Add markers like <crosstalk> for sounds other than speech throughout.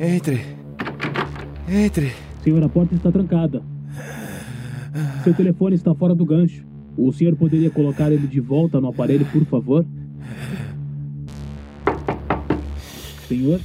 Entre. Entre. Senhor, a porta está trancada. Seu telefone está fora do gancho. O senhor poderia colocar ele de volta no aparelho, por favor? Senhor?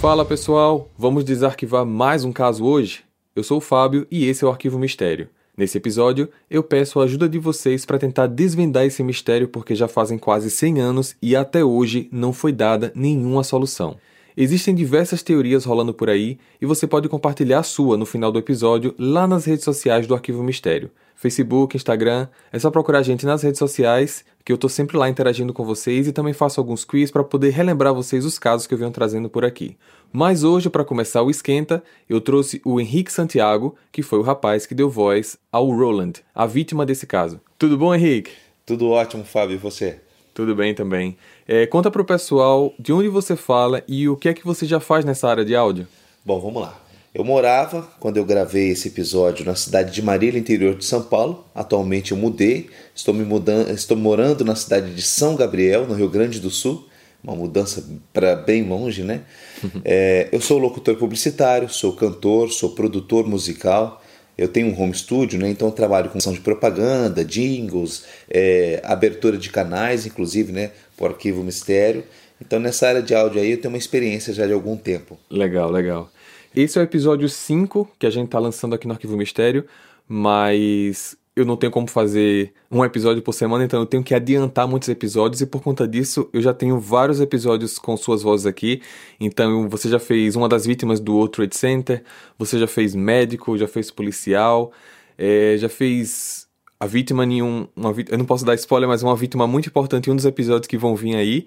Fala pessoal, vamos desarquivar mais um caso hoje? Eu sou o Fábio e esse é o Arquivo Mistério. Nesse episódio, eu peço a ajuda de vocês para tentar desvendar esse mistério porque já fazem quase 100 anos e até hoje não foi dada nenhuma solução. Existem diversas teorias rolando por aí e você pode compartilhar a sua no final do episódio lá nas redes sociais do Arquivo Mistério. Facebook, Instagram, é só procurar a gente nas redes sociais, que eu tô sempre lá interagindo com vocês e também faço alguns quiz para poder relembrar vocês os casos que eu venho trazendo por aqui. Mas hoje, para começar o esquenta, eu trouxe o Henrique Santiago, que foi o rapaz que deu voz ao Roland, a vítima desse caso. Tudo bom, Henrique? Tudo ótimo, Fábio, e você? Tudo bem também. É, conta pro pessoal de onde você fala e o que é que você já faz nessa área de áudio. Bom, vamos lá. Eu morava, quando eu gravei esse episódio, na cidade de Marília, interior de São Paulo. Atualmente eu mudei, estou, me mudando, estou morando na cidade de São Gabriel, no Rio Grande do Sul. Uma mudança para bem longe, né? <laughs> É, eu sou locutor publicitário, sou cantor, sou produtor musical. Eu tenho um home studio, né? então trabalho com ação de propaganda, jingles, é, abertura de canais, inclusive, né? Por arquivo mistério. Então nessa área de áudio aí eu tenho uma experiência já de algum tempo. Legal, legal. Esse é o episódio 5 que a gente está lançando aqui no Arquivo Mistério, mas eu não tenho como fazer um episódio por semana, então eu tenho que adiantar muitos episódios e por conta disso eu já tenho vários episódios com suas vozes aqui. Então você já fez uma das vítimas do World Trade Center, você já fez médico, já fez policial, é, já fez a vítima em um. Uma, eu não posso dar spoiler, mas uma vítima muito importante em um dos episódios que vão vir aí.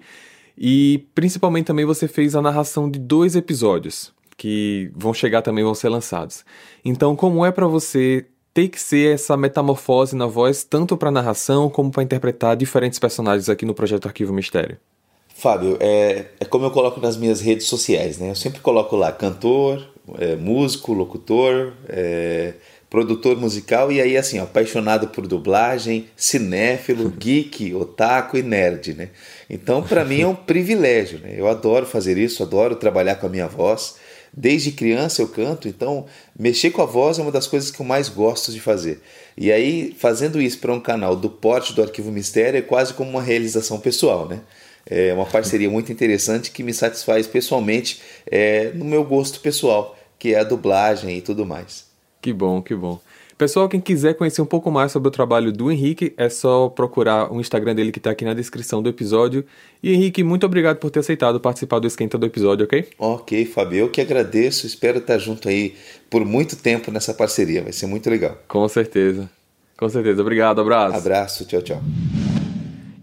E principalmente também você fez a narração de dois episódios que vão chegar também, vão ser lançados. Então, como é para você ter que ser essa metamorfose na voz, tanto para narração como para interpretar diferentes personagens aqui no projeto Arquivo Mistério? Fábio, é, é como eu coloco nas minhas redes sociais, né? Eu sempre coloco lá cantor, é, músico, locutor, é, produtor musical e aí assim, apaixonado por dublagem, cinéfilo, <laughs> geek, otaku e nerd, né? Então, para mim é um <laughs> privilégio, né? Eu adoro fazer isso, adoro trabalhar com a minha voz. Desde criança eu canto, então mexer com a voz é uma das coisas que eu mais gosto de fazer. E aí, fazendo isso para um canal do porte do Arquivo Mistério é quase como uma realização pessoal, né? É uma parceria muito interessante que me satisfaz pessoalmente é, no meu gosto pessoal, que é a dublagem e tudo mais. Que bom, que bom. Pessoal, quem quiser conhecer um pouco mais sobre o trabalho do Henrique, é só procurar o Instagram dele que está aqui na descrição do episódio. E Henrique, muito obrigado por ter aceitado participar do esquenta do episódio, ok? Ok, Fábio, eu que agradeço. Espero estar junto aí por muito tempo nessa parceria. Vai ser muito legal. Com certeza. Com certeza. Obrigado, abraço. Abraço, tchau, tchau.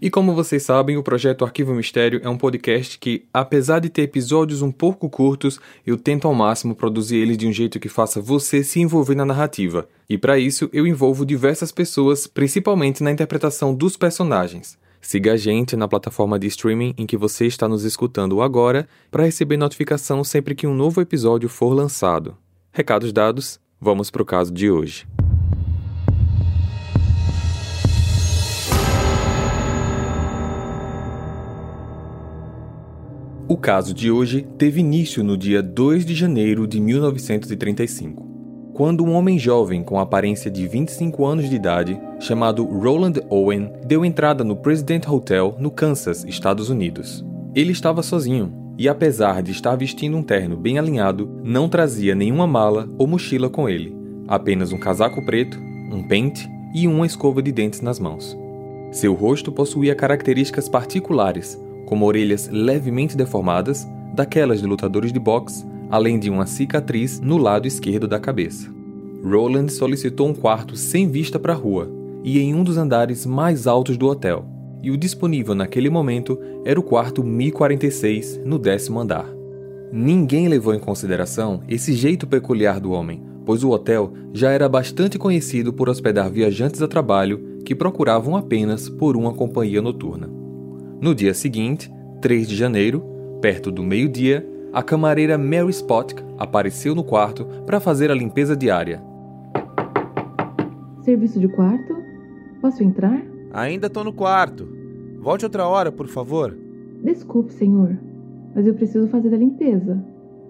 E como vocês sabem, o projeto Arquivo Mistério é um podcast que, apesar de ter episódios um pouco curtos, eu tento ao máximo produzir eles de um jeito que faça você se envolver na narrativa. E para isso, eu envolvo diversas pessoas, principalmente na interpretação dos personagens. Siga a gente na plataforma de streaming em que você está nos escutando agora para receber notificação sempre que um novo episódio for lançado. Recados dados, vamos para o caso de hoje. O caso de hoje teve início no dia 2 de janeiro de 1935, quando um homem jovem com aparência de 25 anos de idade, chamado Roland Owen, deu entrada no President Hotel no Kansas, Estados Unidos. Ele estava sozinho e, apesar de estar vestindo um terno bem alinhado, não trazia nenhuma mala ou mochila com ele, apenas um casaco preto, um pente e uma escova de dentes nas mãos. Seu rosto possuía características particulares, como orelhas levemente deformadas, daquelas de lutadores de boxe, além de uma cicatriz no lado esquerdo da cabeça. Roland solicitou um quarto sem vista para a rua e em um dos andares mais altos do hotel, e o disponível naquele momento era o quarto 1046 no décimo andar. Ninguém levou em consideração esse jeito peculiar do homem, pois o hotel já era bastante conhecido por hospedar viajantes a trabalho que procuravam apenas por uma companhia noturna. No dia seguinte, 3 de janeiro, perto do meio-dia, a camareira Mary Spotk apareceu no quarto para fazer a limpeza diária. Serviço de quarto? Posso entrar? Ainda tô no quarto. Volte outra hora, por favor. Desculpe, senhor, mas eu preciso fazer a limpeza.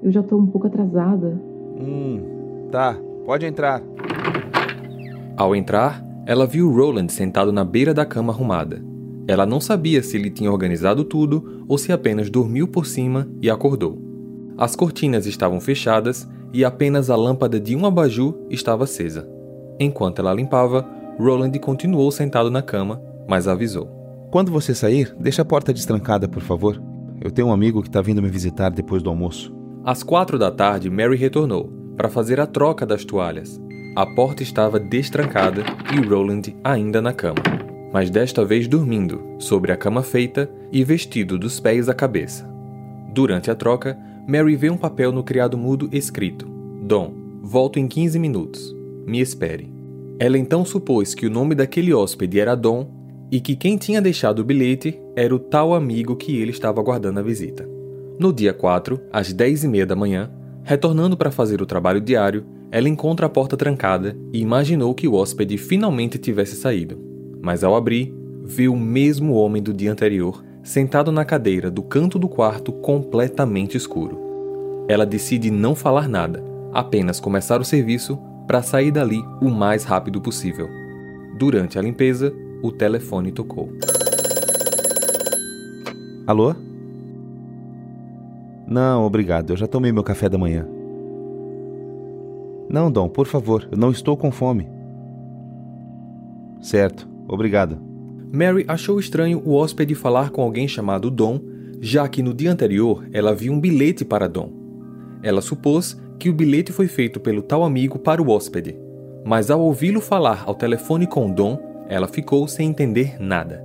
Eu já tô um pouco atrasada. Hum, tá. Pode entrar. Ao entrar, ela viu Roland sentado na beira da cama arrumada. Ela não sabia se ele tinha organizado tudo ou se apenas dormiu por cima e acordou. As cortinas estavam fechadas e apenas a lâmpada de um abajur estava acesa. Enquanto ela limpava, Roland continuou sentado na cama, mas avisou. Quando você sair, deixa a porta destrancada, por favor. Eu tenho um amigo que está vindo me visitar depois do almoço. Às quatro da tarde, Mary retornou para fazer a troca das toalhas. A porta estava destrancada e Roland ainda na cama, mas desta vez dormindo, sobre a cama feita e vestido dos pés à cabeça. Durante a troca, Mary vê um papel no criado mudo escrito: Dom, volto em 15 minutos. Me espere. Ela então supôs que o nome daquele hóspede era Dom e que quem tinha deixado o bilhete era o tal amigo que ele estava aguardando a visita. No dia 4, às 10 e meia da manhã, retornando para fazer o trabalho diário, ela encontra a porta trancada e imaginou que o hóspede finalmente tivesse saído. Mas ao abrir, viu o mesmo homem do dia anterior sentado na cadeira do canto do quarto completamente escuro. Ela decide não falar nada, apenas começar o serviço para sair dali o mais rápido possível. Durante a limpeza, o telefone tocou. Alô? Não, obrigado. Eu já tomei meu café da manhã. Não, Dom, por favor, eu não estou com fome. Certo, obrigado. Mary achou estranho o hóspede falar com alguém chamado Dom, já que no dia anterior ela viu um bilhete para Dom. Ela supôs que o bilhete foi feito pelo tal amigo para o hóspede, mas ao ouvi-lo falar ao telefone com Dom, ela ficou sem entender nada.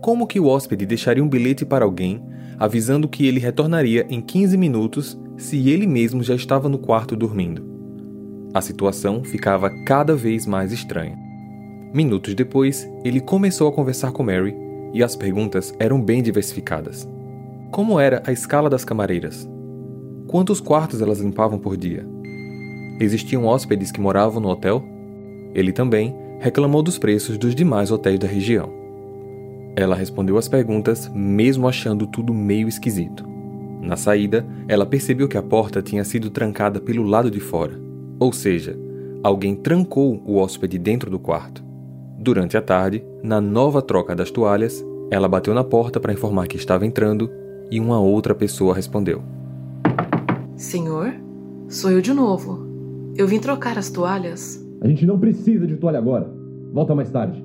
Como que o hóspede deixaria um bilhete para alguém, avisando que ele retornaria em 15 minutos se ele mesmo já estava no quarto dormindo? A situação ficava cada vez mais estranha. Minutos depois, ele começou a conversar com Mary e as perguntas eram bem diversificadas. Como era a escala das camareiras? Quantos quartos elas limpavam por dia? Existiam hóspedes que moravam no hotel? Ele também reclamou dos preços dos demais hotéis da região. Ela respondeu as perguntas, mesmo achando tudo meio esquisito. Na saída, ela percebeu que a porta tinha sido trancada pelo lado de fora. Ou seja, alguém trancou o hóspede dentro do quarto. Durante a tarde, na nova troca das toalhas, ela bateu na porta para informar que estava entrando e uma outra pessoa respondeu: Senhor, sou eu de novo. Eu vim trocar as toalhas. A gente não precisa de toalha agora. Volta mais tarde.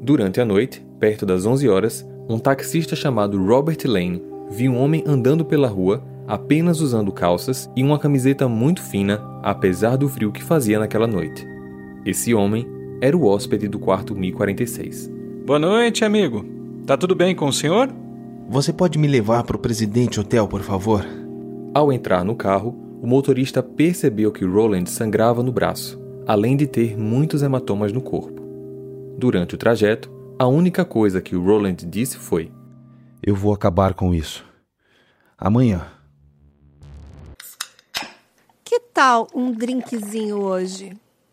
Durante a noite, perto das 11 horas, um taxista chamado Robert Lane viu um homem andando pela rua apenas usando calças e uma camiseta muito fina, apesar do frio que fazia naquela noite. Esse homem era o hóspede do quarto 1046. Boa noite, amigo. Tá tudo bem com o senhor? Você pode me levar para o Presidente Hotel, por favor? Ao entrar no carro, o motorista percebeu que Roland sangrava no braço, além de ter muitos hematomas no corpo. Durante o trajeto, a única coisa que o Roland disse foi: Eu vou acabar com isso. Amanhã. Que tal um drinkzinho hoje?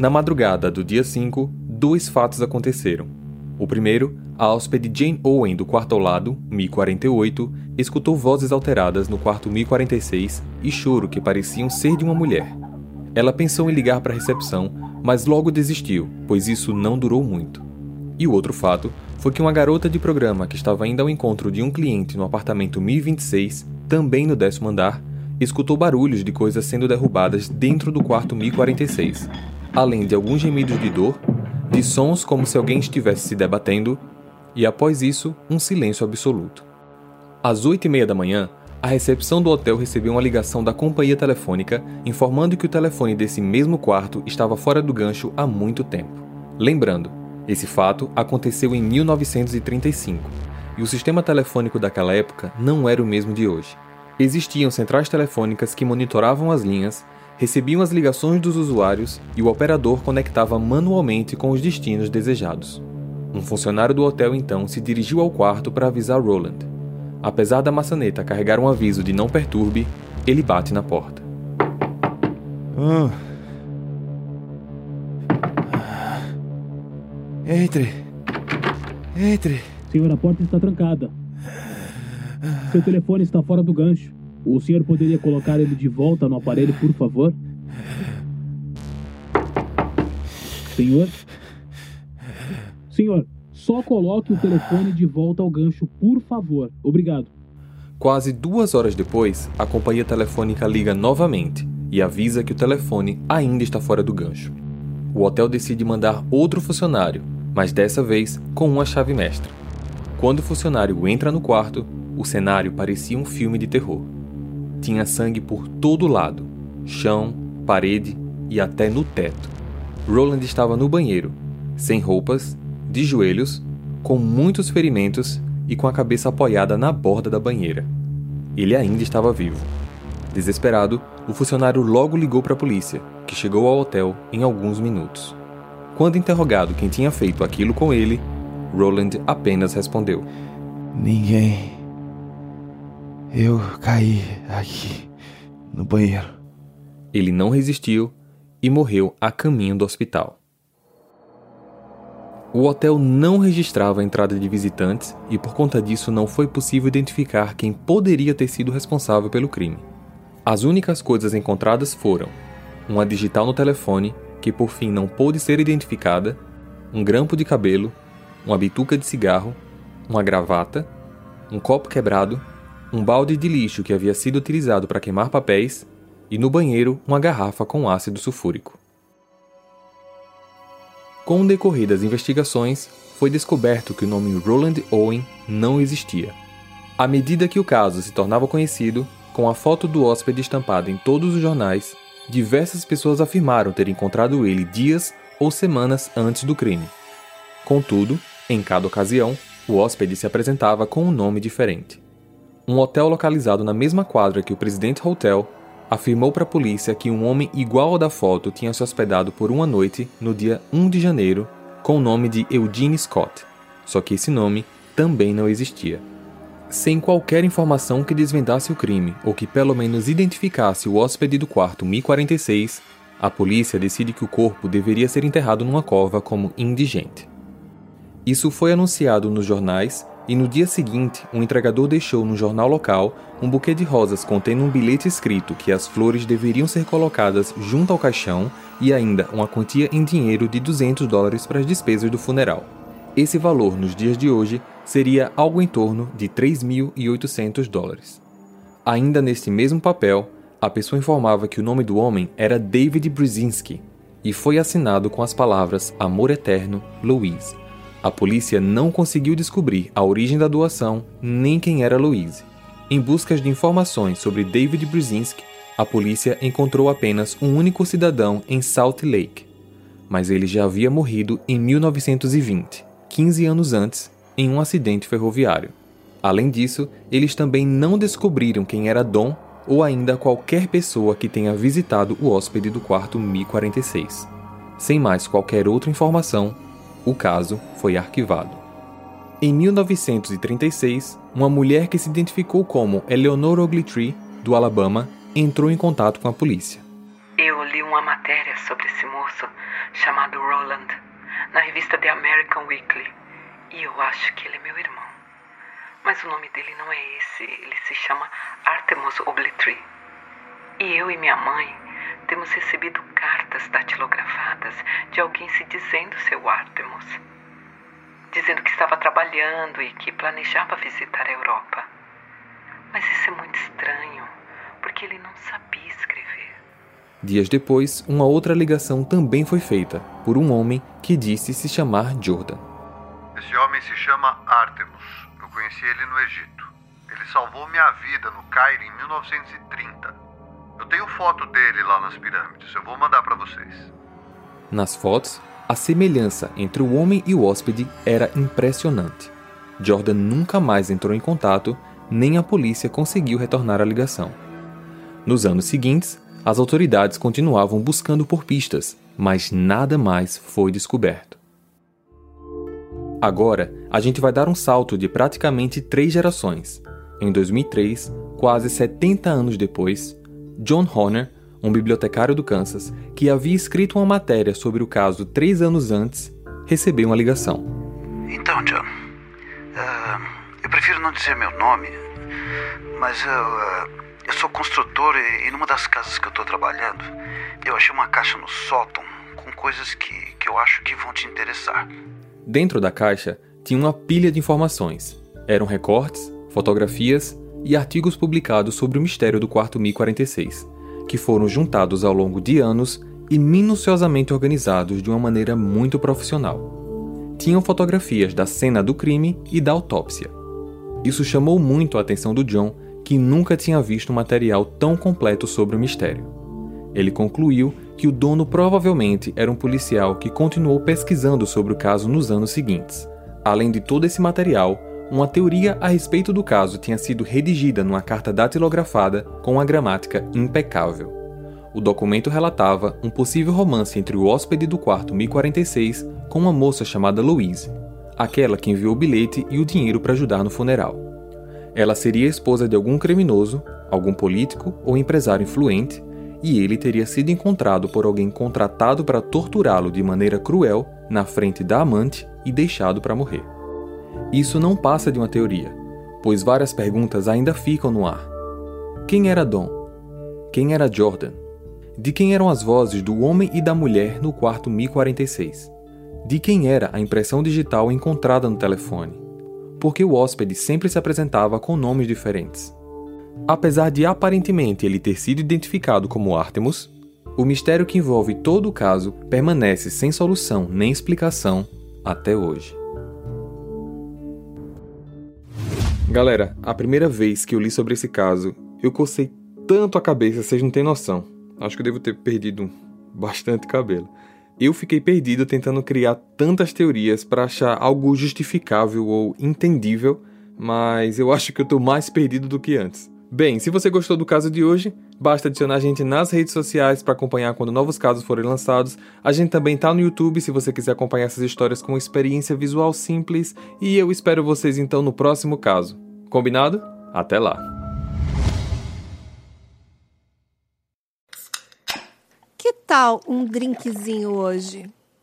Na madrugada do dia 5, dois fatos aconteceram. O primeiro, a hóspede Jane Owen do quarto ao lado, 1048, escutou vozes alteradas no quarto 1046 e choro que pareciam ser de uma mulher. Ela pensou em ligar para a recepção, mas logo desistiu, pois isso não durou muito. E o outro fato foi que uma garota de programa que estava indo ao encontro de um cliente no apartamento 1026, também no décimo andar, escutou barulhos de coisas sendo derrubadas dentro do quarto 1046 além de alguns gemidos de dor, de sons como se alguém estivesse se debatendo, e após isso, um silêncio absoluto. Às oito e meia da manhã, a recepção do hotel recebeu uma ligação da companhia telefônica informando que o telefone desse mesmo quarto estava fora do gancho há muito tempo. Lembrando, esse fato aconteceu em 1935 e o sistema telefônico daquela época não era o mesmo de hoje. Existiam centrais telefônicas que monitoravam as linhas recebiam as ligações dos usuários e o operador conectava manualmente com os destinos desejados. Um funcionário do hotel então se dirigiu ao quarto para avisar Roland. Apesar da maçaneta carregar um aviso de não perturbe, ele bate na porta. Ah. Entre. Entre. Senhor, a porta está trancada. Seu telefone está fora do gancho. O senhor poderia colocar ele de volta no aparelho, por favor? Senhor? Senhor, só coloque o telefone de volta ao gancho, por favor. Obrigado. Quase duas horas depois, a companhia telefônica liga novamente e avisa que o telefone ainda está fora do gancho. O hotel decide mandar outro funcionário, mas dessa vez com uma chave mestra. Quando o funcionário entra no quarto, o cenário parecia um filme de terror. Tinha sangue por todo lado chão, parede e até no teto. Roland estava no banheiro, sem roupas, de joelhos, com muitos ferimentos e com a cabeça apoiada na borda da banheira. Ele ainda estava vivo. Desesperado, o funcionário logo ligou para a polícia, que chegou ao hotel em alguns minutos. Quando interrogado quem tinha feito aquilo com ele, Roland apenas respondeu: Ninguém. Eu caí aqui no banheiro. Ele não resistiu e morreu a caminho do hospital. O hotel não registrava a entrada de visitantes e, por conta disso, não foi possível identificar quem poderia ter sido responsável pelo crime. As únicas coisas encontradas foram uma digital no telefone, que por fim não pôde ser identificada, um grampo de cabelo, uma bituca de cigarro, uma gravata, um copo quebrado, um balde de lixo que havia sido utilizado para queimar papéis e no banheiro uma garrafa com ácido sulfúrico. Com o decorrer das investigações, foi descoberto que o nome Roland Owen não existia. À medida que o caso se tornava conhecido, com a foto do hóspede estampada em todos os jornais, diversas pessoas afirmaram ter encontrado ele dias ou semanas antes do crime. Contudo, em cada ocasião, o hóspede se apresentava com um nome diferente. Um hotel localizado na mesma quadra que o Presidente Hotel afirmou para a polícia que um homem igual ao da foto tinha se hospedado por uma noite no dia 1 de janeiro com o nome de Eugene Scott, só que esse nome também não existia. Sem qualquer informação que desvendasse o crime ou que pelo menos identificasse o hóspede do quarto 1046, a polícia decide que o corpo deveria ser enterrado numa cova como indigente. Isso foi anunciado nos jornais e no dia seguinte, um entregador deixou no jornal local um buquê de rosas contendo um bilhete escrito que as flores deveriam ser colocadas junto ao caixão e ainda uma quantia em dinheiro de 200 dólares para as despesas do funeral. Esse valor, nos dias de hoje, seria algo em torno de 3.800 dólares. Ainda neste mesmo papel, a pessoa informava que o nome do homem era David Brzezinski e foi assinado com as palavras Amor Eterno, Louise. A polícia não conseguiu descobrir a origem da doação nem quem era Louise. Em busca de informações sobre David Brzezinski, a polícia encontrou apenas um único cidadão em Salt Lake, mas ele já havia morrido em 1920, 15 anos antes, em um acidente ferroviário. Além disso, eles também não descobriram quem era Dom ou ainda qualquer pessoa que tenha visitado o hóspede do quarto 1046. Sem mais qualquer outra informação, o caso foi arquivado. Em 1936, uma mulher que se identificou como Eleanor Ogletree, do Alabama, entrou em contato com a polícia. Eu li uma matéria sobre esse moço chamado Roland na revista The American Weekly e eu acho que ele é meu irmão. Mas o nome dele não é esse, ele se chama Artemus Ogletree. E eu e minha mãe de alguém se dizendo seu Artemus, dizendo que estava trabalhando e que planejava visitar a Europa. Mas isso é muito estranho, porque ele não sabia escrever. Dias depois, uma outra ligação também foi feita por um homem que disse se chamar Jordan. Esse homem se chama Artemus. Eu conheci ele no Egito. Ele salvou minha vida no Cairo em 1930. Eu tenho foto dele lá nas pirâmides. Eu vou mandar para vocês. Nas fotos, a semelhança entre o homem e o hóspede era impressionante. Jordan nunca mais entrou em contato, nem a polícia conseguiu retornar a ligação. Nos anos seguintes, As autoridades continuavam buscando por pistas, mas nada mais foi descoberto. Agora, a gente vai dar um salto de praticamente três gerações. Em 2003, quase 70 anos depois, John Horner, um bibliotecário do Kansas, que havia escrito uma matéria sobre o caso três anos antes, recebeu uma ligação. Então, John, uh, eu prefiro não dizer meu nome, mas eu, uh, eu sou construtor e, e numa das casas que eu estou trabalhando, eu achei uma caixa no sótão com coisas que, que eu acho que vão te interessar. Dentro da caixa tinha uma pilha de informações. Eram recortes, fotografias e artigos publicados sobre o mistério do quarto 1046, que foram juntados ao longo de anos e minuciosamente organizados de uma maneira muito profissional. Tinham fotografias da cena do crime e da autópsia. Isso chamou muito a atenção do John, que nunca tinha visto um material tão completo sobre o mistério. Ele concluiu que o dono provavelmente era um policial que continuou pesquisando sobre o caso nos anos seguintes. Além de todo esse material, uma teoria a respeito do caso tinha sido redigida numa carta datilografada com uma gramática impecável. O documento relatava um possível romance entre o hóspede do quarto 1046 com uma moça chamada Louise, aquela que enviou o bilhete e o dinheiro para ajudar no funeral. Ela seria esposa de algum criminoso, algum político ou empresário influente e ele teria sido encontrado por alguém contratado para torturá-lo de maneira cruel na frente da amante e deixado para morrer. Isso não passa de uma teoria, pois várias perguntas ainda ficam no ar. Quem era Dom? Quem era Jordan? De quem eram as vozes do homem e da mulher no quarto 1046? De quem era a impressão digital encontrada no telefone? Porque o hóspede sempre se apresentava com nomes diferentes. Apesar de aparentemente ele ter sido identificado como Artemus, o mistério que envolve todo o caso permanece sem solução nem explicação até hoje. Galera, a primeira vez que eu li sobre esse caso, eu cocei tanto a cabeça, vocês não têm noção. Acho que eu devo ter perdido bastante cabelo. Eu fiquei perdido tentando criar tantas teorias para achar algo justificável ou entendível, mas eu acho que eu tô mais perdido do que antes. Bem, se você gostou do caso de hoje, basta adicionar a gente nas redes sociais para acompanhar quando novos casos forem lançados. A gente também tá no YouTube se você quiser acompanhar essas histórias com experiência visual simples. E eu espero vocês então no próximo caso. Combinado? Até lá! Que tal um drinkzinho hoje?